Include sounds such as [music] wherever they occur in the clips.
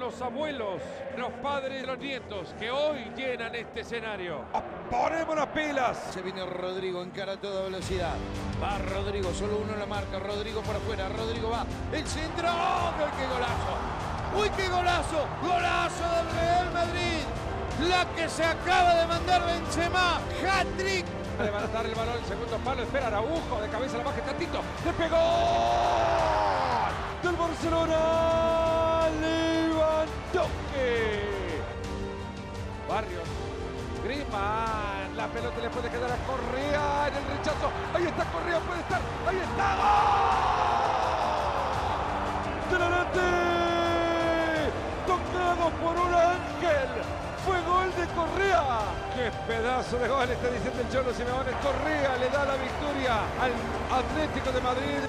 los abuelos, los padres los nietos que hoy llenan este escenario. Ponemos las pilas. Se viene Rodrigo, encara a toda velocidad. Va Rodrigo, solo uno en la marca. Rodrigo por afuera. Rodrigo va. El centro. ¡Oh, ¡Qué golazo! ¡Uy, qué golazo! ¡Golazo del Real Madrid! La que se acaba de mandar Benzema. Hat-trick. A levantar el balón, el segundo palo, espera Araujo, de cabeza la baja tantito, le pegó del Barcelona, Lewandowski. Barrios, Griezmann, la pelota le puede quedar a Correa en el rechazo, ahí está Correa, puede estar, ahí está, ¡Gol! ¡Delante! Tocado por un ángel, fue gol de Correa. ¡Qué pedazo de gol está diciendo el Cholo Simeone! Correa le da la victoria al Atlético de Madrid.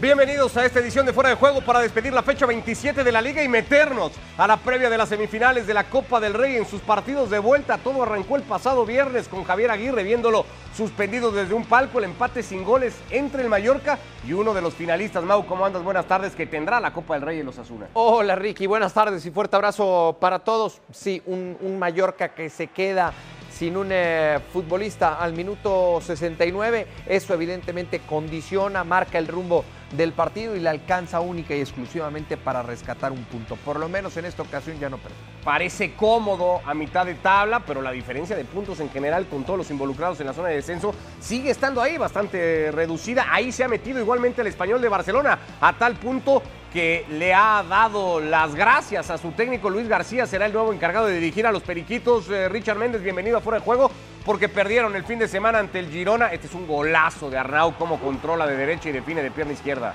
Bienvenidos a esta edición de Fuera de Juego para despedir la fecha 27 de la liga y meternos a la previa de las semifinales de la Copa del Rey en sus partidos de vuelta. Todo arrancó el pasado viernes con Javier Aguirre viéndolo suspendido desde un palco, el empate sin goles entre el Mallorca y uno de los finalistas. Mau, ¿cómo andas? Buenas tardes, que tendrá la Copa del Rey en los Asuna. Hola Ricky, buenas tardes y fuerte abrazo para todos. Sí, un, un Mallorca que se queda sin un eh, futbolista al minuto 69, eso evidentemente condiciona, marca el rumbo del partido y la alcanza única y exclusivamente para rescatar un punto. Por lo menos en esta ocasión ya no perdió. Parece cómodo a mitad de tabla, pero la diferencia de puntos en general con todos los involucrados en la zona de descenso sigue estando ahí bastante reducida. Ahí se ha metido igualmente el español de Barcelona, a tal punto que le ha dado las gracias a su técnico Luis García, será el nuevo encargado de dirigir a los Periquitos. Eh, Richard Méndez, bienvenido a Fuera de Juego, porque perdieron el fin de semana ante el Girona. Este es un golazo de Arnau, cómo controla de derecha y define de pierna izquierda.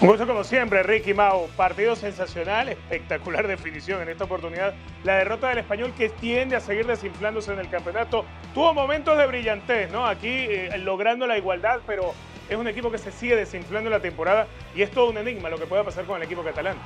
Un gusto como siempre, Ricky Mau. Partido sensacional, espectacular definición en esta oportunidad. La derrota del español que tiende a seguir desinflándose en el campeonato. Tuvo momentos de brillantez, ¿no? Aquí eh, logrando la igualdad, pero es un equipo que se sigue desinflando la temporada y es todo un enigma lo que pueda pasar con el equipo catalán.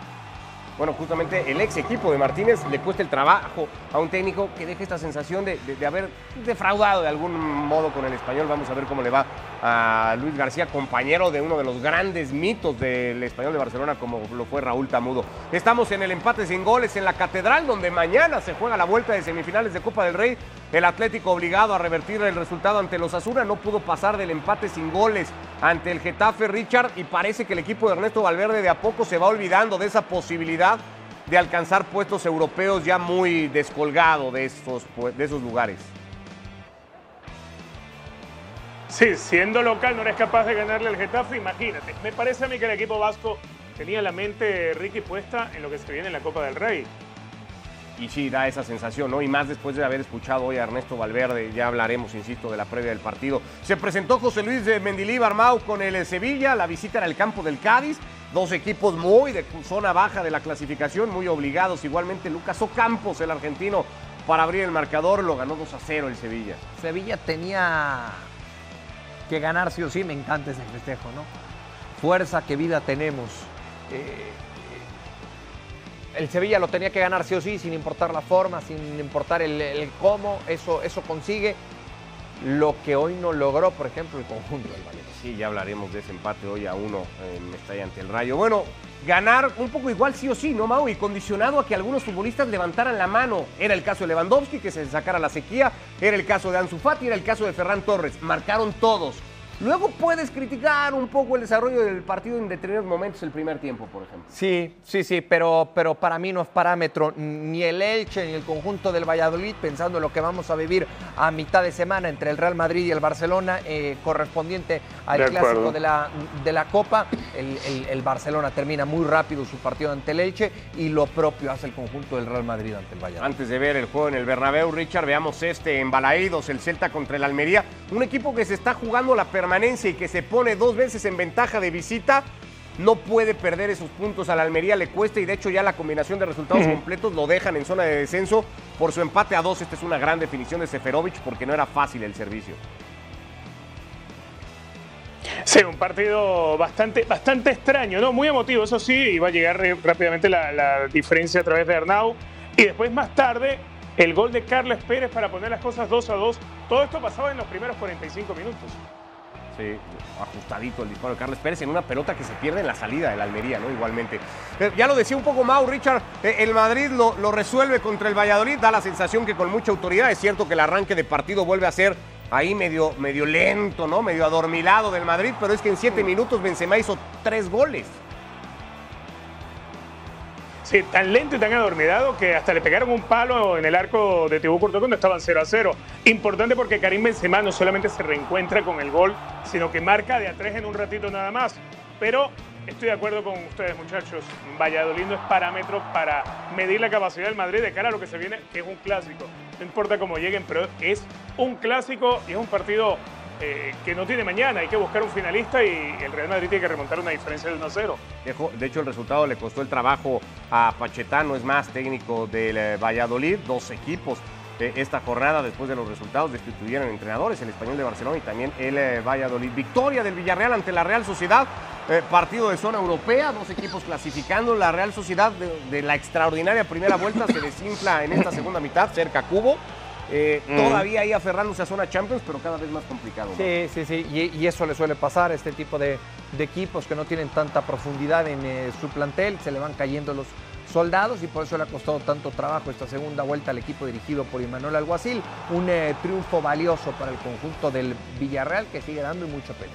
Bueno, justamente el ex equipo de Martínez le cuesta el trabajo a un técnico que deja esta sensación de, de, haber defraudado de algún modo con el español. Vamos a ver cómo le va a Luis García, compañero de uno de los grandes mitos del español de Barcelona, como lo fue Raúl Tamudo. Estamos en el empate sin goles en la Catedral, donde mañana se juega la vuelta de semifinales de Copa del Rey. El Atlético obligado a revertir el resultado ante los Azura no pudo pasar del empate sin goles ante el Getafe Richard y parece que el equipo de Ernesto Valverde de a poco se va olvidando de esa posibilidad de alcanzar puestos europeos ya muy descolgado de esos, de esos lugares. Sí, siendo local no eres capaz de ganarle al Getafe, imagínate. Me parece a mí que el equipo vasco tenía la mente, Ricky, puesta en lo que se viene en la Copa del Rey. Y sí, da esa sensación, ¿no? Y más después de haber escuchado hoy a Ernesto Valverde, ya hablaremos, insisto, de la previa del partido. Se presentó José Luis de Mendilíbar Mau con el Sevilla, la visita era el campo del Cádiz, dos equipos muy de zona baja de la clasificación, muy obligados. Igualmente Lucas Ocampos, el argentino, para abrir el marcador, lo ganó 2 a 0 el Sevilla. Sevilla tenía que ganar sí o sí, me encanta ese festejo, ¿no? Fuerza, qué vida tenemos. Eh, el Sevilla lo tenía que ganar sí o sí, sin importar la forma, sin importar el, el cómo, eso, eso consigue lo que hoy no logró, por ejemplo, el conjunto del Valencia. Sí, ya hablaremos de ese empate hoy a uno en Mestalla ante el Rayo. Bueno, ganar un poco igual sí o sí, ¿no, Mau? Y condicionado a que algunos futbolistas levantaran la mano. Era el caso de Lewandowski, que se sacara la sequía, era el caso de Ansu Fati, era el caso de Ferran Torres. Marcaron todos. Luego puedes criticar un poco el desarrollo del partido en determinados momentos, el primer tiempo, por ejemplo. Sí, sí, sí, pero, pero para mí no es parámetro ni el Elche ni el conjunto del Valladolid, pensando en lo que vamos a vivir a mitad de semana entre el Real Madrid y el Barcelona, eh, correspondiente al De clásico de la, de la Copa. El, el- el Barcelona termina muy rápido su partido ante el Elche y lo propio hace el conjunto del Real Madrid ante el Valladolid. Antes de ver el juego en el Bernabéu, Richard, veamos este en Balaídos, el Celta contra el Almería. Un equipo que se está jugando la permanencia y que se pone dos veces en ventaja de visita. No puede perder esos puntos a la Almería, le cuesta y de hecho ya la combinación de resultados completos lo dejan en zona de descenso por su empate a dos. Esta es una gran definición de Seferovic porque no era fácil el servicio. Sí, un partido bastante, bastante extraño, ¿no? Muy emotivo, eso sí, iba a llegar rápidamente la, la diferencia a través de Arnau. Y después, más tarde, el gol de Carles Pérez para poner las cosas 2 a 2. Todo esto pasaba en los primeros 45 minutos. Sí, ajustadito el disparo de Carles Pérez en una pelota que se pierde en la salida del Almería, ¿no? Igualmente. Eh, ya lo decía un poco Mau, Richard, eh, el Madrid lo, lo resuelve contra el Valladolid, da la sensación que con mucha autoridad, es cierto que el arranque de partido vuelve a ser ahí medio, medio lento, ¿no? Medio adormilado del Madrid, pero es que en siete minutos Benzema hizo tres goles. Sí, tan lento y tan adormidado que hasta le pegaron un palo en el arco de Tibú Courtois cuando estaban 0 a 0. Importante porque Karim Benzema no solamente se reencuentra con el gol, sino que marca de a tres en un ratito nada más. Pero estoy de acuerdo con ustedes, muchachos. Valladolid no es parámetro para medir la capacidad del Madrid de cara a lo que se viene, que es un clásico. No importa cómo lleguen, pero es un clásico y es un partido eh, que no tiene mañana. Hay que buscar un finalista y el Real Madrid tiene que remontar una diferencia de 1 a 0. De hecho, el resultado le costó el trabajo a Pachetano, es más técnico del eh, Valladolid, dos equipos. esta jornada después de los resultados destituyeron entrenadores, el español de Barcelona y también el eh, Valladolid. Victoria del Villarreal ante la Real Sociedad, partido de zona europea, dos equipos clasificando. La Real Sociedad de, de la extraordinaria primera vuelta se desinfla en esta segunda mitad, cerca Cubo. Eh, Todavía ahí aferrándose a zona Champions, pero cada vez más complicado. ¿no? Sí, sí, sí. Y, y eso le suele pasar a este tipo de, de equipos que no tienen tanta profundidad en eh, su plantel. Se le van cayendo los soldados y por eso le ha costado tanto trabajo esta segunda vuelta al equipo dirigido por Imanuel Alguacil. Un eh, triunfo valioso para el conjunto del Villarreal que sigue dando y mucha pelea.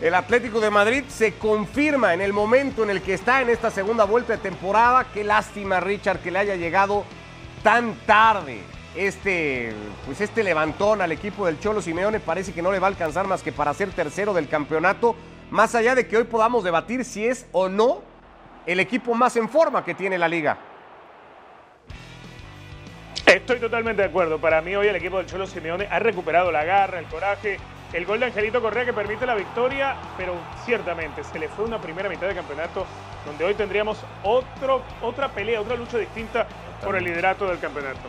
El Atlético de Madrid se confirma en el momento en el que está en esta segunda vuelta de temporada. Qué lástima, Richard, que le haya llegado tan tarde este, pues este levantón al equipo del Cholo Simeone. Parece que no le va a alcanzar más que para ser tercero del campeonato. Más allá de que hoy podamos debatir si es o no el equipo más en forma que tiene la liga. Estoy totalmente de acuerdo. Para mí hoy el equipo del Cholo Simeone ha recuperado la garra, el coraje, el gol de Angelito Correa que permite la victoria, pero ciertamente se le fue una primera mitad de campeonato donde hoy tendríamos otra pelea, otra lucha distinta por el liderato del campeonato.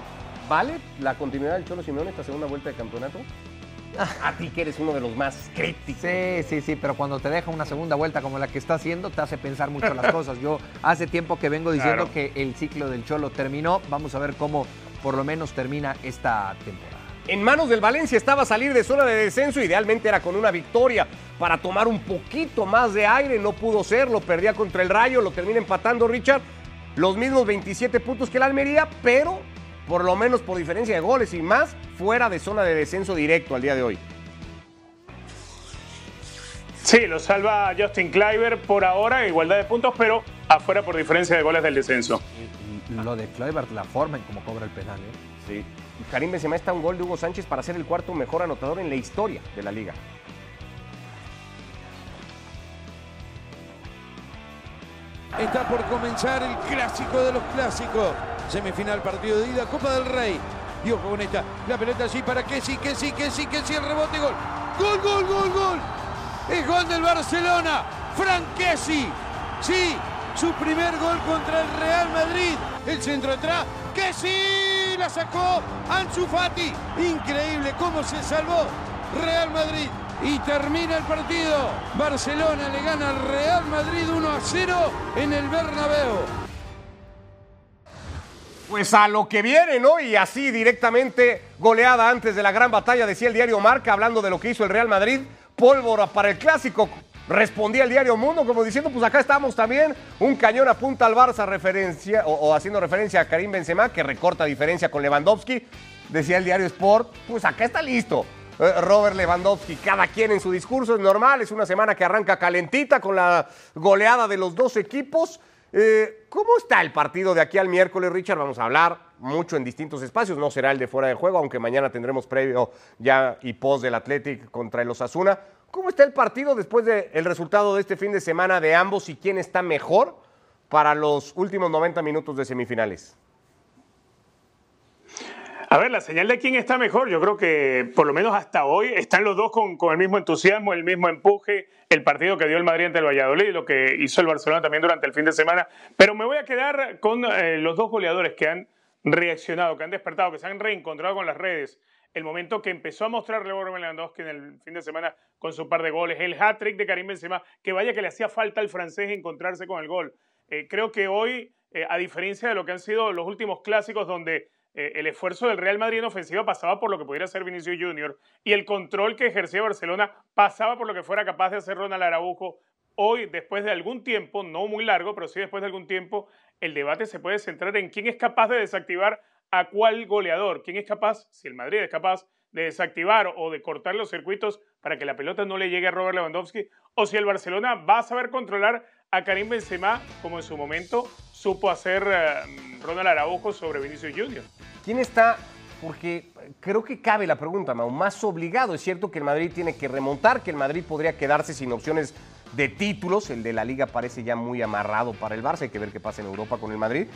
¿Vale la continuidad del Cholo Simeone esta segunda vuelta de campeonato? [laughs] A ti que eres uno de los más críticos. Sí, sí, sí, pero cuando te deja una segunda vuelta como la que está haciendo, te hace pensar mucho las cosas. Yo hace tiempo que vengo diciendo Claro. que el ciclo del Cholo terminó. Vamos a ver cómo por lo menos termina esta temporada. En manos del Valencia estaba salir de zona de descenso, idealmente era con una victoria para tomar un poquito más de aire, no pudo ser, lo perdía contra el Rayo, lo termina empatando Richard, los mismos 27 puntos que el Almería, pero por lo menos por diferencia de goles y más, fuera de zona de descenso directo al día de hoy. Sí, lo salva Justin Kleiber por ahora, igualdad de puntos, pero afuera por diferencia de goles del descenso. Lo de Kluivert, la forma en cómo cobra el penal. ¿eh? Sí. Karim Benzema está un gol de Hugo Sánchez para ser el cuarto mejor anotador en la historia de la liga. Está por comenzar el clásico de los clásicos. Semifinal partido de ida, Copa del Rey. Ojo con esta. La pelota allí para que sí, que sí, el rebote, gol. Gol, gol, gol, gol. Es gol del Barcelona. Frank Kessi. Sí, su primer gol contra el Real Madrid. El centro atrás. Que la sacó Ansu Fati. Increíble cómo se salvó Real Madrid. Y termina el partido. Barcelona le gana al Real Madrid 1 a 0 en el Bernabéu. Pues a lo que viene, ¿no? Y así directamente goleada antes de la gran batalla, decía el diario Marca, hablando de lo que hizo el Real Madrid, pólvora para el clásico. Respondía el diario Mundo como diciendo, pues acá estamos también, un cañón apunta al Barça referencia, o, o haciendo referencia a Karim Benzema, que recorta diferencia con Lewandowski. Decía el diario Sport, pues acá está listo. Eh, Robert Lewandowski, cada quien en su discurso, es normal, es una semana que arranca calentita con la goleada de los dos equipos. Eh, ¿Cómo está el partido de aquí al miércoles, Richard? Vamos a hablar mucho en distintos espacios. No será el de fuera de juego, aunque mañana tendremos previo ya y post del Athletic contra el Osasuna. ¿Cómo está el partido después del resultado de este fin de semana de ambos y quién está mejor para los últimos 90 minutos de semifinales? A ver, la señal de quién está mejor, yo creo que por lo menos hasta hoy están los dos con, el mismo entusiasmo, el mismo empuje, el partido que dio el Madrid ante el Valladolid, lo que hizo el Barcelona también durante el fin de semana. Pero me voy a quedar con eh, los dos goleadores que han reaccionado, que han despertado, que se han reencontrado con las redes. El momento que empezó a mostrar Robert Lewandowski en el fin de semana con su par de goles, el hat-trick de Karim Benzema, que vaya que le hacía falta al francés encontrarse con el gol. Eh, creo que hoy, eh, a diferencia de lo que han sido los últimos clásicos donde eh, el esfuerzo del Real Madrid en ofensiva pasaba por lo que pudiera hacer Vinicius Junior y el control que ejercía Barcelona pasaba por lo que fuera capaz de hacer Ronald Araujo. Hoy, después de algún tiempo, no muy largo, pero sí después de algún tiempo, el debate se puede centrar en quién es capaz de desactivar a cuál goleador, quién es capaz, si el Madrid es capaz de desactivar o de cortar los circuitos para que la pelota no le llegue a Robert Lewandowski, o si el Barcelona va a saber controlar a Karim Benzema como en su momento supo hacer eh, Ronald Araujo sobre Vinicius Junior. ¿Quién está? Porque creo que cabe la pregunta, Mau, más obligado. Es cierto que el Madrid tiene que remontar, que el Madrid podría quedarse sin opciones de títulos. El de la liga parece ya muy amarrado para el Barça. Hay que ver qué pasa en Europa con el Madrid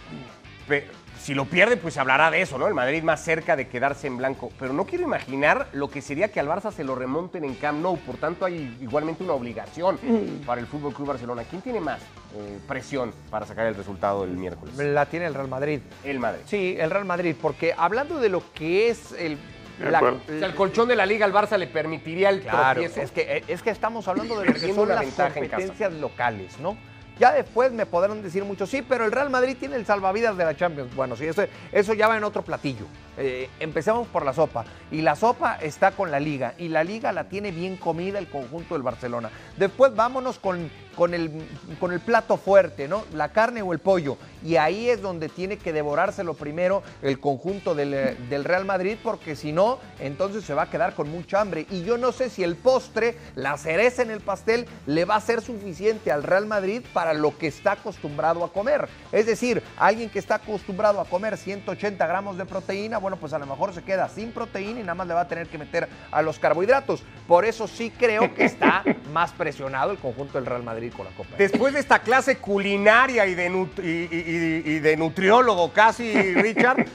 si lo pierde, pues hablará de eso, ¿no? El Madrid más cerca de quedarse en blanco. Pero no quiero imaginar lo que sería que al Barça se lo remonten en Camp Nou. Por tanto, hay igualmente una obligación mm. para el Fútbol Club Barcelona. ¿Quién tiene más eh, presión para sacar el resultado del miércoles? La tiene el Real Madrid. El Madrid. Sí, el Real Madrid, porque hablando de lo que es el el colchón de la liga al Barça le permitiría el claro, Es que, es que estamos hablando de lo que son las competencias locales, ¿no? Ya después me podrán decir mucho, sí, pero el Real Madrid tiene el salvavidas de la Champions. Bueno, sí, eso, eso ya va en otro platillo. Eh, empecemos por la sopa. Y la sopa está con la liga. Y la liga la tiene bien comida el conjunto del Barcelona. Después vámonos con, con, el, con el plato fuerte, ¿no? La carne o el pollo. Y ahí es donde tiene que devorárselo primero el conjunto del, eh, del Real Madrid, porque si no, entonces se va a quedar con mucha hambre. Y yo no sé si el postre, la cereza en el pastel, le va a ser suficiente al Real Madrid para lo que está acostumbrado a comer. Es decir, alguien que está acostumbrado a comer 180 gramos de proteína, bueno, pues a lo mejor se queda sin proteína y nada más le va a tener que meter a los carbohidratos. Por eso sí creo que está [laughs] más presionado el conjunto del Real Madrid con la Copa. Después de esta clase culinaria y de, de nutriólogo casi, Richard,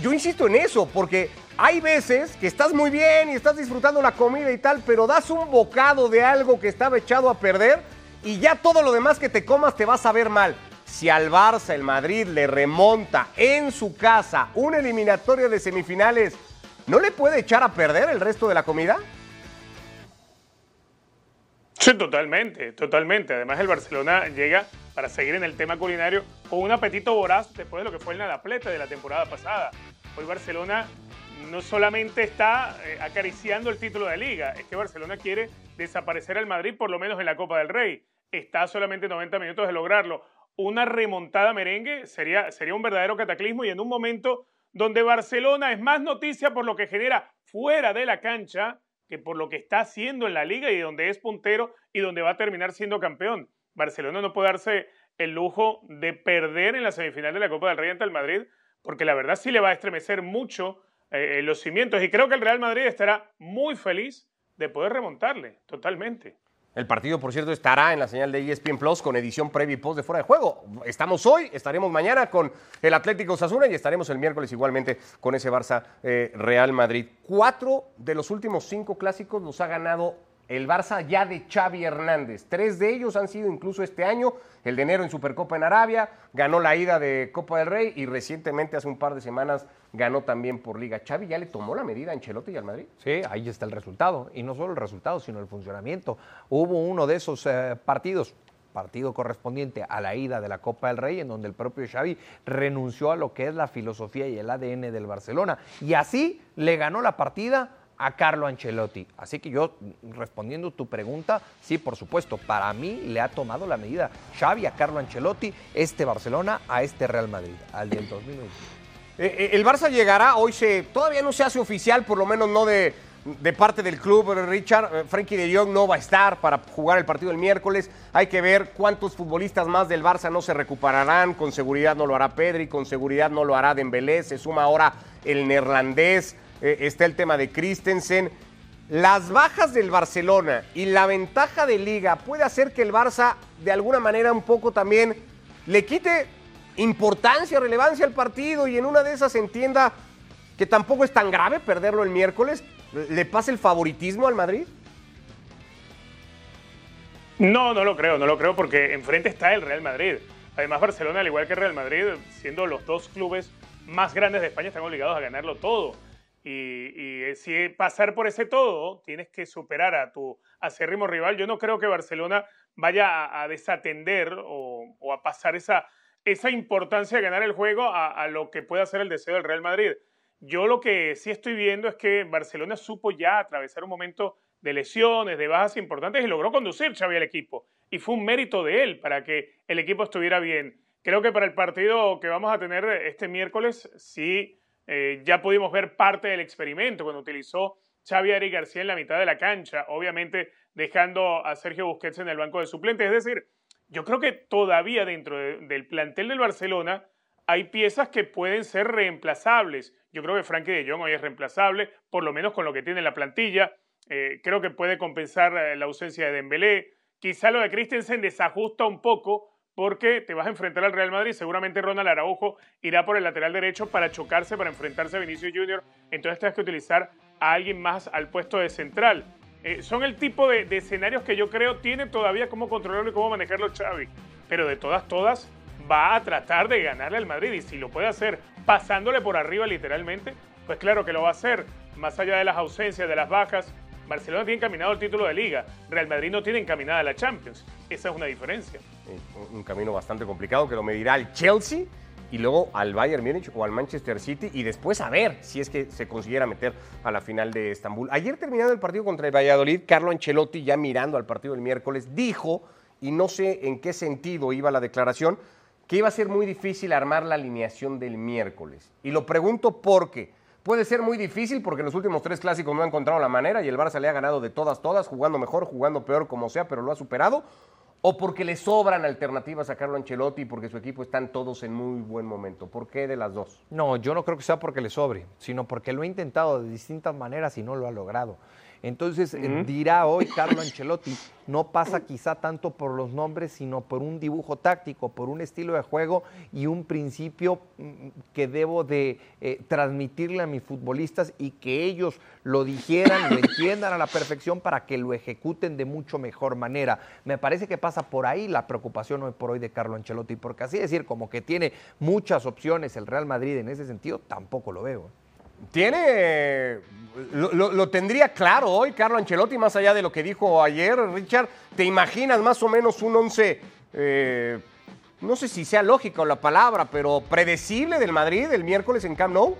yo insisto en eso, porque hay veces que estás muy bien y estás disfrutando la comida y tal, pero das un bocado de algo que estaba echado a perder y ya todo lo demás que te comas te va a saber mal si al Barça el Madrid le remonta en su casa una eliminatoria de semifinales, ¿no le puede echar a perder el resto de la comida? Sí, totalmente, totalmente. Además, el Barcelona llega para seguir en el tema culinario con un apetito voraz después de lo que fue el nadaplete de la temporada pasada. Hoy Barcelona no solamente está eh, acariciando el título de liga, es que Barcelona quiere desaparecer al Madrid por lo menos en la Copa del Rey. Está solamente 90 minutos de lograrlo una remontada merengue sería, sería un verdadero cataclismo y en un momento donde Barcelona es más noticia por lo que genera fuera de la cancha que por lo que está haciendo en la liga y donde es puntero y donde va a terminar siendo campeón. Barcelona no puede darse el lujo de perder en la semifinal de la Copa del Rey ante el Madrid, porque la verdad sí le va a estremecer mucho eh, los cimientos y creo que el Real Madrid estará muy feliz de poder remontarle totalmente. El partido, por cierto, estará en la señal de ESPN Plus con edición previa y post de fuera de juego. Estamos hoy, estaremos mañana con el Atlético Sasuna y estaremos el miércoles igualmente con ese Barça eh, Real Madrid. Cuatro de los últimos cinco clásicos los ha ganado el Barça ya de Xavi Hernández. Tres de ellos han sido incluso este año, el de enero en Supercopa en Arabia, ganó la ida de Copa del Rey y recientemente, hace un par de semanas, ganó también por Liga. ¿Xavi ya le tomó la medida a Ancelotti y al Madrid? Sí, ahí está el resultado. Y no solo el resultado, sino el funcionamiento. Hubo uno de esos eh, partidos, partido correspondiente a la ida de la Copa del Rey, en donde el propio Xavi renunció a lo que es la filosofía y el ADN del Barcelona. Y así le ganó la partida a Carlo Ancelotti. Así que yo, respondiendo tu pregunta, sí, por supuesto, para mí le ha tomado la medida Xavi a Carlo Ancelotti, este Barcelona a este Real Madrid, al del 2020. Eh, eh, el Barça llegará, hoy se, todavía no se hace oficial, por lo menos no de, de parte del club, Richard. Eh, Frankie de Jong no va a estar para jugar el partido el miércoles. Hay que ver cuántos futbolistas más del Barça no se recuperarán. Con seguridad no lo hará Pedri, con seguridad no lo hará Dembélé. Se suma ahora el neerlandés. Eh, está el tema de Christensen. Las bajas del Barcelona y la ventaja de liga puede hacer que el Barça de alguna manera un poco también le quite importancia, relevancia al partido y en una de esas entienda que tampoco es tan grave perderlo el miércoles. ¿Le pasa el favoritismo al Madrid? No, no lo creo, no lo creo porque enfrente está el Real Madrid. Además Barcelona, al igual que Real Madrid, siendo los dos clubes más grandes de España, están obligados a ganarlo todo. Y, si pasar por ese todo, tienes que superar a tu acérrimo rival. Yo no creo que Barcelona vaya a, desatender o, a pasar esa, esa importancia de ganar el juego a, lo que puede hacer el deseo del Real Madrid. Yo lo que sí estoy viendo es que Barcelona supo ya atravesar un momento de lesiones, de bajas importantes y logró conducir Xavi al equipo. Y fue un mérito de él para que el equipo estuviera bien. Creo que para el partido que vamos a tener este miércoles, sí, eh, ya pudimos ver parte del experimento cuando utilizó Xavi Ari García en la mitad de la cancha, obviamente dejando a Sergio Busquets en el banco de suplentes. Es decir, yo creo que todavía dentro del plantel del Barcelona hay piezas que pueden ser reemplazables. Yo creo que Frankie de Jong hoy es reemplazable, por lo menos con lo que tiene la plantilla. Eh, creo que puede compensar eh, la ausencia de Dembélé. Quizá lo de Christensen desajusta un poco porque te vas a enfrentar al Real Madrid. Seguramente Ronald Araujo irá por el lateral derecho para chocarse, para enfrentarse a Vinicius Junior. Entonces tienes que utilizar a alguien más al puesto de central. Eh, son el tipo de, escenarios que yo creo tiene todavía cómo controlarlo y cómo manejarlo Xavi. Pero de todas, todas, va a tratar de ganarle al Madrid. Y si lo puede hacer pasándole por arriba literalmente, pues claro que lo va a hacer. Más allá de las ausencias, de las bajas, Barcelona tiene encaminado el título de liga, Real Madrid no tiene encaminada la Champions. Esa es una diferencia. Un camino bastante complicado que lo medirá el Chelsea y luego al Bayern Múnich o al Manchester City y después a ver si es que se consiguiera meter a la final de Estambul. Ayer terminando el partido contra el Valladolid, Carlo Ancelotti ya mirando al partido del miércoles dijo, y no sé en qué sentido iba la declaración, que iba a ser muy difícil armar la alineación del miércoles. Y lo pregunto porque Puede ser muy difícil porque en los últimos tres clásicos no ha encontrado la manera y el Barça le ha ganado de todas, todas, jugando mejor, jugando peor, como sea, pero lo ha superado. O porque le sobran alternativas a Carlo Ancelotti porque su equipo están todos en muy buen momento. ¿Por qué de las dos? No, yo no creo que sea porque le sobre, sino porque lo ha intentado de distintas maneras y no lo ha logrado. Entonces eh, dirá hoy Carlo Ancelotti, no pasa quizá tanto por los nombres, sino por un dibujo táctico, por un estilo de juego y un principio mm, que debo de eh, transmitirle a mis futbolistas y que ellos lo dijeran, lo entiendan a la perfección para que lo ejecuten de mucho mejor manera. Me parece que pasa por ahí la preocupación hoy por hoy de Carlo Ancelotti, porque así decir como que tiene muchas opciones el Real Madrid en ese sentido, tampoco lo veo. Tiene. Lo, tendría claro hoy Carlo Ancelotti, más allá de lo que dijo ayer, Richard. ¿Te imaginas más o menos un once, eh, no sé si sea lógico la palabra, pero predecible del Madrid el miércoles en Camp Nou?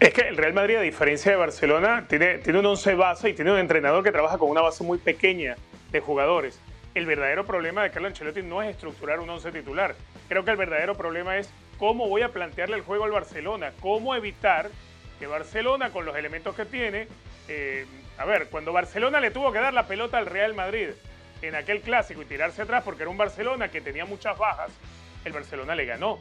Es que el Real Madrid, a diferencia de Barcelona, tiene, tiene un once base y tiene un entrenador que trabaja con una base muy pequeña de jugadores. El verdadero problema de Carlo Ancelotti no es estructurar un once titular. Creo que el verdadero problema es cómo voy a plantearle el juego al Barcelona, cómo evitar que Barcelona, con los elementos que tiene, eh, a ver, cuando Barcelona le tuvo que dar la pelota al Real Madrid en aquel clásico y tirarse atrás porque era un Barcelona que tenía muchas bajas, el Barcelona le ganó.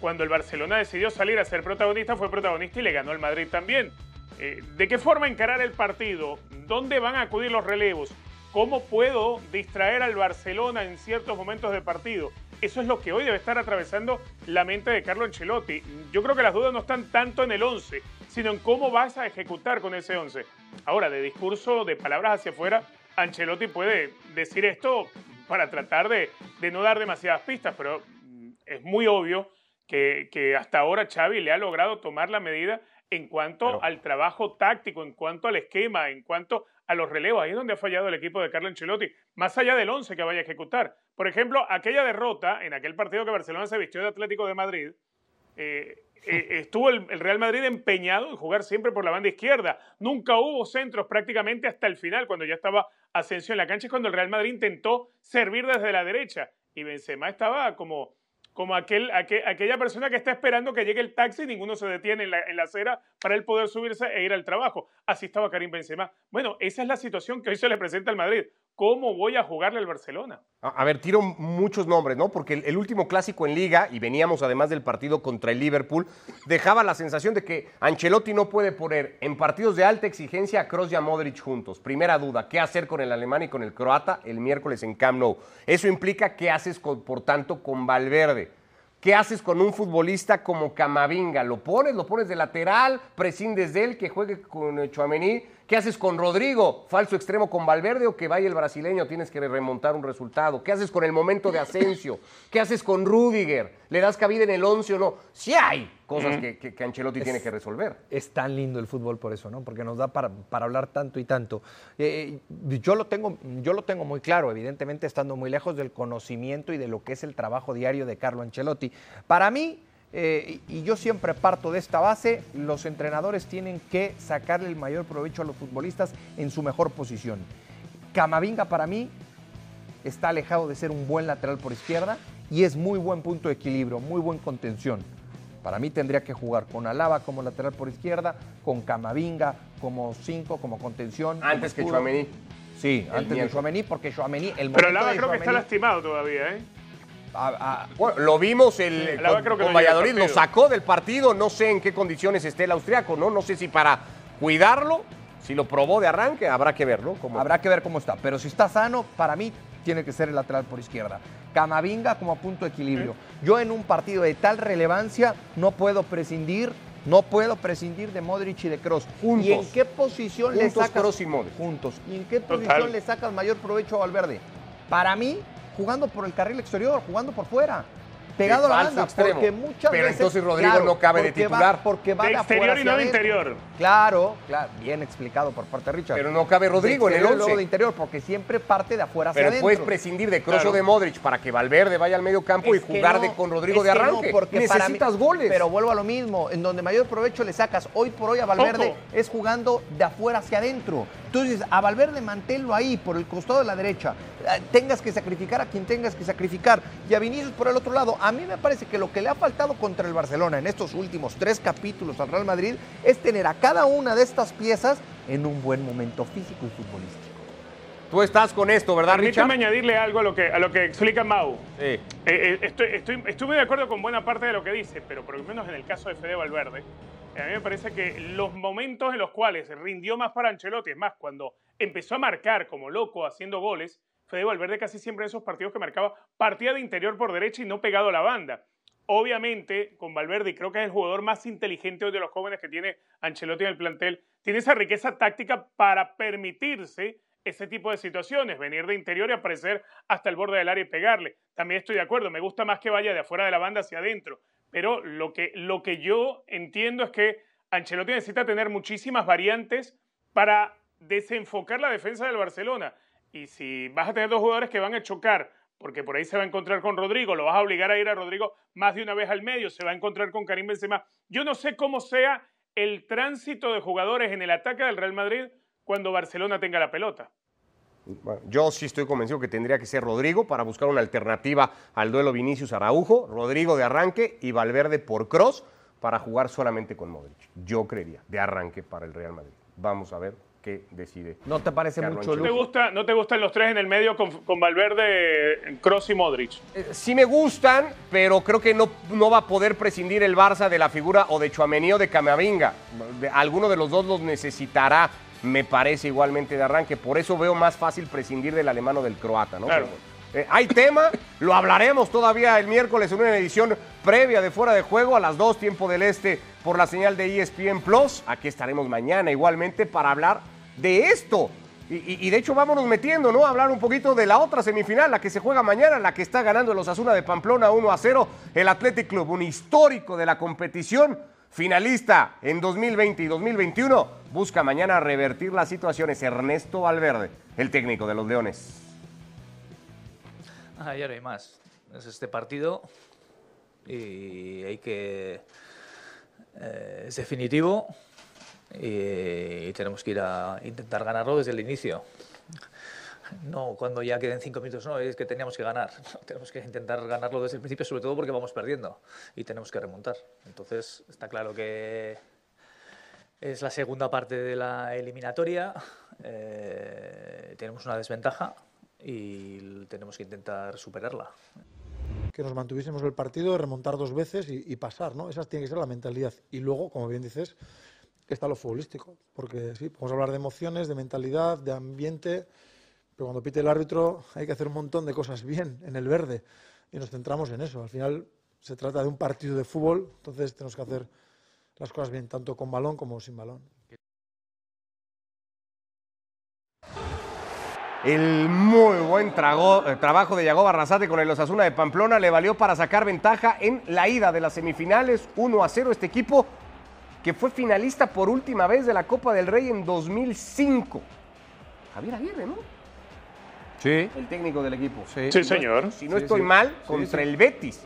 Cuando el Barcelona decidió salir a ser protagonista, fue protagonista y le ganó al Madrid también. Eh, ¿De qué forma encarar el partido? ¿Dónde van a acudir los relevos? ¿Cómo puedo distraer al Barcelona en ciertos momentos de partido? Eso es lo que hoy debe estar atravesando la mente de Carlo Ancelotti. Yo creo que las dudas no están tanto en el 11, sino en cómo vas a ejecutar con ese 11. Ahora, de discurso, de palabras hacia afuera, Ancelotti puede decir esto para tratar de, no dar demasiadas pistas, pero mm, es muy obvio que, que hasta ahora Xavi le ha logrado tomar la medida en cuanto al trabajo táctico, en cuanto al esquema, en cuanto a los relevos. Ahí es donde ha fallado el equipo de Carlo Ancelotti, más allá del 11 que vaya a ejecutar. Por ejemplo, aquella derrota en aquel partido que Barcelona se vistió de Atlético de Madrid, eh, eh, [laughs] estuvo el, Real Madrid empeñado en jugar siempre por la banda izquierda. Nunca hubo centros prácticamente hasta el final, cuando ya estaba Asensio en la cancha, es cuando el Real Madrid intentó servir desde la derecha. Y Benzema estaba como como aquel, aquella persona que está esperando que llegue el taxi y ninguno se detiene en la, en la, acera para él poder subirse e ir al trabajo. Así estaba Karim Benzema. Bueno, esa es la situación que hoy se le presenta al Madrid. ¿Cómo voy a jugarle al Barcelona? A, ver, tiro muchos nombres, ¿no? Porque el, último clásico en liga, y veníamos además del partido contra el Liverpool, dejaba la sensación de que Ancelotti no puede poner en partidos de alta exigencia a Kroos y a Modric juntos. Primera duda, ¿qué hacer con el alemán y con el croata el miércoles en Camp Nou? Eso implica qué haces, por tanto, con Valverde. ¿Qué haces con un futbolista como Camavinga? ¿Lo pones? ¿Lo pones de lateral? ¿Prescindes de él que juegue con Chuamení ¿Qué haces con Rodrigo? Falso extremo con Valverde o que vaya el brasileño, tienes que remontar un resultado. ¿Qué haces con el momento de Asensio? ¿Qué haces con Rudiger? ¿Le das cabida en el 11 o no? Sí hay cosas que, que- que Ancelotti tiene que resolver. Es tan lindo el fútbol por eso, ¿no? Porque nos da para, para hablar tanto y tanto. Eh, eh, yo, lo tengo, yo lo tengo muy claro, evidentemente estando muy lejos del conocimiento y de lo que es el trabajo diario de Carlo Ancelotti. Para mí, eh, y yo siempre parto de esta base, los entrenadores tienen que sacarle el mayor provecho a los futbolistas en su mejor posición. Camavinga para mí está alejado de ser un buen lateral por izquierda y es muy buen punto de equilibrio, muy buen contención. Para mí tendría que jugar con Alaba como lateral por izquierda, con Camavinga como 5, como contención. Antes como que. Chouameni. Sí, El antes de miércoles. Chouameni, porque Chouameni, el Pero Alaba de creo que está lastimado todavía, ¿eh? A- a- Bueno, lo vimos el, Sí, con, creo que con no llega al Valladolid, lo sacó del partido, no sé en qué condiciones esté el austriaco, ¿no? No sé si para cuidarlo, si lo probó de arranque, habrá que verlo. Como... Habrá que ver cómo está. Pero si está sano, para mí tiene que ser el lateral por izquierda. Camavinga como punto de equilibrio. Yo en un partido de tal relevancia no puedo prescindir, no puedo prescindir de Modric y de Cross. Juntos. ¿Y en qué posición le sacas Kroos y Modric. Juntos. ¿Y en qué Total. posición le sacas mayor provecho a Valverde? Para mí, jugando por el carril exterior, jugando por fuera. Pegado a la banda, extremo. porque muchas Pero veces, entonces Rodrigo claro, no cabe de va- titular. porque va De de, exterior y no hacia de adentro. interior. Claro, claro, bien explicado por parte de Richard. Pero no cabe Rodrigo en el exterior y luego 11. de interior, porque siempre parte de afuera hacia Pero adentro. puedes prescindir de Claro. o de Modric para que Valverde vaya al medio campo Es y jugar no, de, con Rodrigo de que no, arranque. porque para Necesitas mí- goles. Pero vuelvo a lo mismo, en donde mayor provecho le sacas hoy por hoy a Valverde Ojo. es jugando de afuera hacia adentro. Entonces, a Valverde manténlo ahí, por el costado de la derecha. Eh, Tengas que sacrificar a quien tengas que sacrificar. Y a Vinicius por el otro lado. A mí me parece que lo que le ha faltado contra el Barcelona en estos últimos tres capítulos al Real Madrid es tener a cada una de estas piezas en un buen momento físico y futbolístico. Tú estás con esto, ¿verdad, Richard? Permítame añadirle algo a lo que, a lo que explica Mau. Sí. Eh, eh, estoy, estoy, muy de acuerdo con buena parte de lo que dice, pero por lo menos en el caso de Fede Valverde, a mí me parece que los momentos en los cuales rindió más para Ancelotti, es más, cuando empezó a marcar como loco haciendo goles, Fede Valverde casi siempre en esos partidos que marcaba partía de interior por derecha y no pegado a la banda. Obviamente, con Valverde, y creo que es el jugador más inteligente hoy de los jóvenes que tiene Ancelotti en el plantel, tiene esa riqueza táctica para permitirse ese tipo de situaciones, venir de interior y aparecer hasta el borde del área y pegarle. También estoy de acuerdo, me gusta más que vaya de afuera de la banda hacia adentro, pero lo que, lo que yo entiendo es que Ancelotti necesita tener muchísimas variantes para desenfocar la defensa del Barcelona. Y si vas a tener dos jugadores que van a chocar, porque por ahí se va a encontrar con Rodrigo, lo vas a obligar a ir a Rodrigo más de una vez al medio, se va a encontrar con Karim Benzema. Yo no sé cómo sea el tránsito de jugadores en el ataque del Real Madrid cuando Barcelona tenga la pelota. Bueno, yo sí estoy convencido que tendría que ser Rodrigo para buscar una alternativa al duelo Vinicius Araujo, Rodrigo de arranque y Valverde por cross para jugar solamente con Modric. Yo creería, de arranque para el Real Madrid. Vamos a ver qué decide. ¿No te parece Carlo mucho ¿No te, gusta, ¿No te gustan los tres en el medio con, con Valverde, Cross y Modric? Eh, Sí me gustan, pero creo que no, no va a poder prescindir el Barça de la figura o de Chuamení o de Camavinga. De- alguno de los dos los necesitará, me parece igualmente de arranque. Por eso veo más fácil prescindir del alemán o del croata, ¿no? Claro. Pero, eh, hay tema, lo hablaremos todavía el miércoles en una edición previa de Fuera de Juego a las 2, tiempo del Este, por la señal de ESPN Plus. Aquí estaremos mañana igualmente para hablar de esto. Y, y- y de hecho vámonos metiendo, ¿no? A hablar un poquito de la otra semifinal, la que se juega mañana, la que está ganando el Osasuna de Pamplona 1 a 0, el Athletic Club, un histórico de la competición, finalista en 2020 y 2021, busca mañana revertir las situaciones. Ernesto Valverde, el técnico de los Leones. No hay más. Es este partido y hay que. eh, es definitivo y tenemos que ir a intentar ganarlo desde el inicio. No cuando ya queden cinco minutos, no, es que teníamos que ganar. [laughs] tenemos que intentar ganarlo desde el principio, sobre todo porque vamos perdiendo y tenemos que remontar. Entonces, está claro que es la segunda parte de la eliminatoria. eh, tenemos una desventaja y tenemos que intentar superarla. que nos mantuviésemos el partido, remontar dos veces y, y pasar, ¿no? Esa tiene que ser la mentalidad. Y luego, como bien dices, está lo futbolístico, porque sí, podemos hablar de emociones, de mentalidad, de ambiente, pero cuando pite el árbitro hay que hacer un montón de cosas bien en el verde y nos centramos en eso. Al final se trata de un partido de fútbol, entonces tenemos que hacer las cosas bien, tanto con balón como sin balón. El muy buen eh, trabajo de Yagoba Arrasate con el Osasuna de Pamplona le valió para sacar ventaja en la ida de las semifinales 1 a 0 este equipo que fue finalista por última vez de la Copa del Rey en 2005. Javier Aguirre, ¿no? Sí. El técnico del equipo. Sí. Sí, señor. Si no estoy mal, contra el Betis.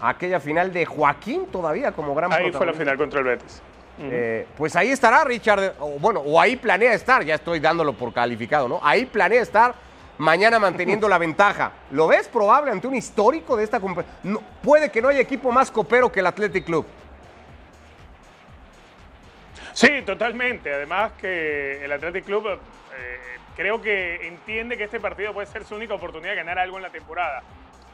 Aquella final de Joaquín todavía como gran Ahí fue la final contra el Betis. Eh, pues ahí estará Richard, o bueno, o ahí planea estar, ya estoy dándolo por calificado, ¿no? Ahí planea estar mañana manteniendo la [laughs] ventaja. ¿Lo ves probable ante un histórico de esta competición? puede que no haya equipo más copero que el Athletic Club. Sí, totalmente. Además que el Athletic Club creo que entiende que este partido puede ser su única oportunidad de ganar algo en la temporada.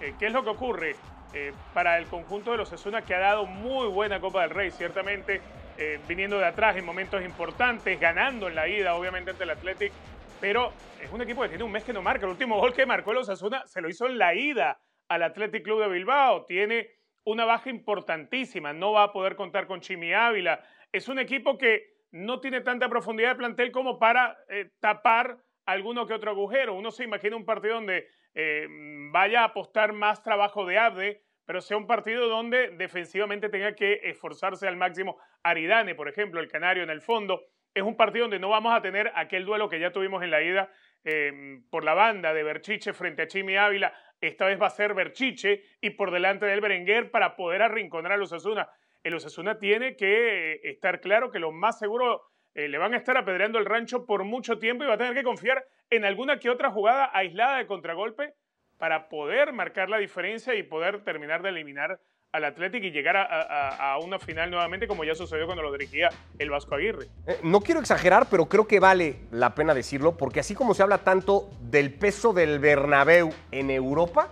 Eh, ¿Qué es lo que ocurre? Eh, para el conjunto de los Osasuna que ha dado muy buena Copa del Rey, ciertamente eh, viniendo de atrás en momentos importantes, ganando en la ida, obviamente ante el Athletic, pero es un equipo que tiene un mes que no marca. El último gol que marcó el Osasuna se lo hizo en la ida al Athletic Club de Bilbao. Tiene una baja importantísima, no va a poder contar con Chimi Ávila. Es un equipo que no tiene tanta profundidad de plantel como para tapar alguno que otro agujero. Uno se imagina un partido donde eh, vaya a apostar más trabajo de Abde, pero sea un partido donde defensivamente tenga que esforzarse al máximo Aridane, por ejemplo, el Canario en el fondo. Es un partido donde no vamos a tener aquel duelo que ya tuvimos en la ida eh, por la banda de Berchiche frente a Chimi Ávila. Esta vez va a ser Berchiche y por delante del Berenguer para poder arrinconar a los Osasuna. El Osasuna tiene que eh, estar claro que lo más seguro eh, le van a estar apedreando el rancho por mucho tiempo y va a tener que confiar en alguna que otra jugada aislada de contragolpe para poder marcar la diferencia y poder terminar de eliminar al Athletic y llegar a, a- a una final nuevamente como ya sucedió cuando lo dirigía el Vasco Aguirre. Eh, no quiero exagerar, pero creo que vale la pena decirlo, porque así como se habla tanto del peso del Bernabéu en Europa,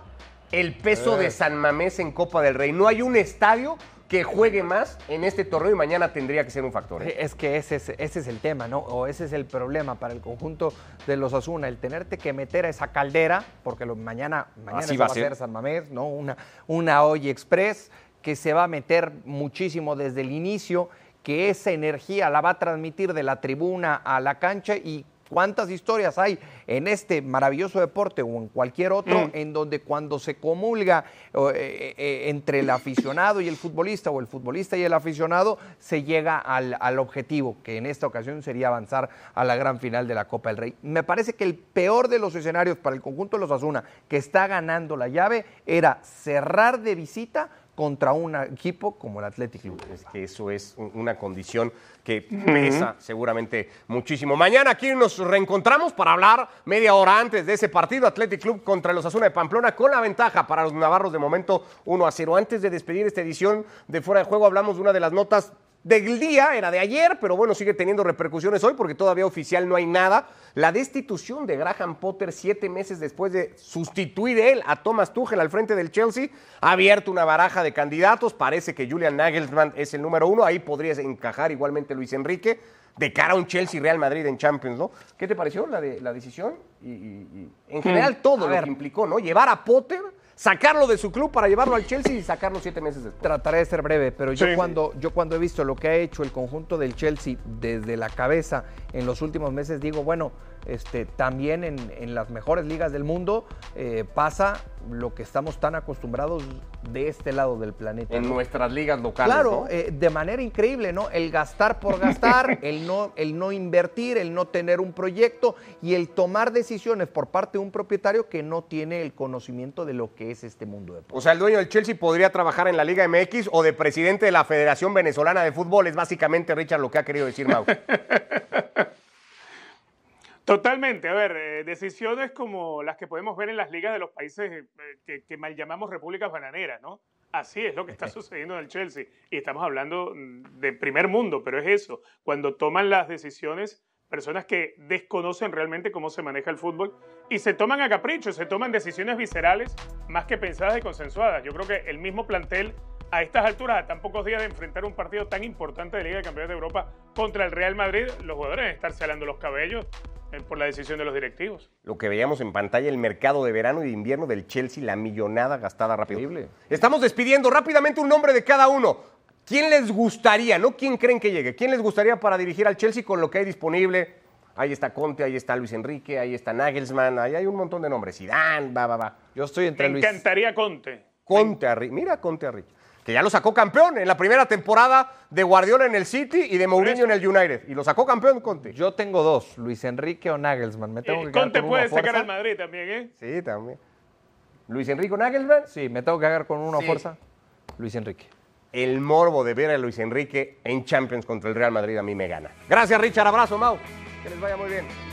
el peso de San Mamés en Copa del Rey. No hay un estadio que juegue más en este torneo y mañana tendría que ser un factor. ¿eh? Es que ese es, ese es el tema, ¿no? O ese es el problema para el conjunto de los Asuna, el tenerte que meter a esa caldera, porque lo- mañana, mañana Así va va a a ser. ser San Mamés, ¿no? Una, una olla express que se va a meter muchísimo desde el inicio, que esa energía la va a transmitir de la tribuna a la cancha y cuántas historias hay en este maravilloso deporte o en cualquier otro en donde cuando se comulga o, eh, eh, entre el aficionado y el futbolista o el futbolista y el aficionado se llega al, al objetivo que en esta ocasión sería avanzar a la gran final de la Copa del Rey. Me parece que el peor de los escenarios para el conjunto de los Asuna que está ganando la llave era cerrar de visita contra un equipo como el Athletic Club. Es que eso es un- una condición que pesa seguramente muchísimo. Mañana aquí nos reencontramos para hablar media hora antes de ese partido Athletic Club contra los Asuna de Pamplona con la ventaja para los navarros de momento 1 a 0. Antes de despedir esta edición de Fuera de Juego hablamos de una de las notas del día, era de ayer, pero bueno, sigue teniendo repercusiones hoy porque todavía oficial no hay nada. La destitución de Graham Potter siete meses después de sustituir él a Thomas Tuchel al frente del Chelsea ha abierto una baraja de candidatos. Parece que Julian Nagelsmann es el número uno. Ahí podría encajar igualmente Luis Enrique de cara a un Chelsea Real Madrid en Champions, ¿no? ¿Qué te pareció la, de, la decisión? Y, y- y en general todo lo ver. que implicó, ¿no? Llevar a Potter, sacarlo de su club para llevarlo al Chelsea y sacarlo siete meses después. Trataré de ser breve, pero yo, Sí. cuando, yo cuando he visto lo que ha hecho el conjunto del Chelsea desde la cabeza en los últimos meses, digo, bueno, este, también en, en las mejores ligas del mundo eh, pasa lo que estamos tan acostumbrados de este lado del planeta. En ¿no? nuestras ligas locales, Claro, ¿no? eh, de manera increíble, ¿no? El gastar por gastar, [laughs] el no, el no invertir, el no tener un proyecto y el tomar decisiones por parte de un propietario que no tiene el conocimiento de lo que es este mundo de O sea, el dueño del Chelsea podría trabajar en la Liga MX o de presidente de la Federación Venezolana de Fútbol. Es básicamente, Richard, lo que ha querido decir Mau. [laughs] Totalmente, a ver, eh, decisiones como las que podemos ver en las ligas de los países eh, que, que mal llamamos repúblicas bananeras, ¿no? Así es lo que está sucediendo en el Chelsea. Y estamos hablando mm, de primer mundo, pero es eso, cuando toman las decisiones personas que desconocen realmente cómo se maneja el fútbol y se toman a capricho, se toman decisiones viscerales más que pensadas y consensuadas. Yo creo que el mismo plantel a estas alturas, a tan pocos días de enfrentar un partido tan importante de Liga de Campeones de Europa contra el Real Madrid, los jugadores deben estarse alando los cabellos por la decisión de los directivos. Lo que veíamos en pantalla, el mercado de verano y de invierno del Chelsea, la millonada gastada rápido. Increíble. Estamos despidiendo rápidamente un nombre de cada uno. ¿Quién les gustaría, no quién creen que llegue? ¿Quién les gustaría para dirigir al Chelsea con lo que hay disponible? Ahí está Conte, ahí está Luis Enrique, ahí está Nagelsmann, ahí hay un montón de nombres. Zidane, va, va, va. Yo estoy Me entre Luis. encantaría Conte. Conte a Mira Conte a Ricky. Que ya lo sacó campeón en la primera temporada de Guardiola en el City y de Mourinho en el United. Y lo sacó campeón Conte. Yo tengo dos, Luis Enrique o Nagelsmann. Me tengo Eh, que quedar Conte puede fuerza. sacar al Madrid también, ¿eh? Sí, también. Luis Enrique Nagelsmann. Sí, me tengo que quedar con uno a Sí. fuerza. Luis Enrique. El morbo de ver a Luis Enrique en Champions contra el Real Madrid a mí me gana. Gracias, Richard. Abrazo, Mau. Que les vaya muy bien.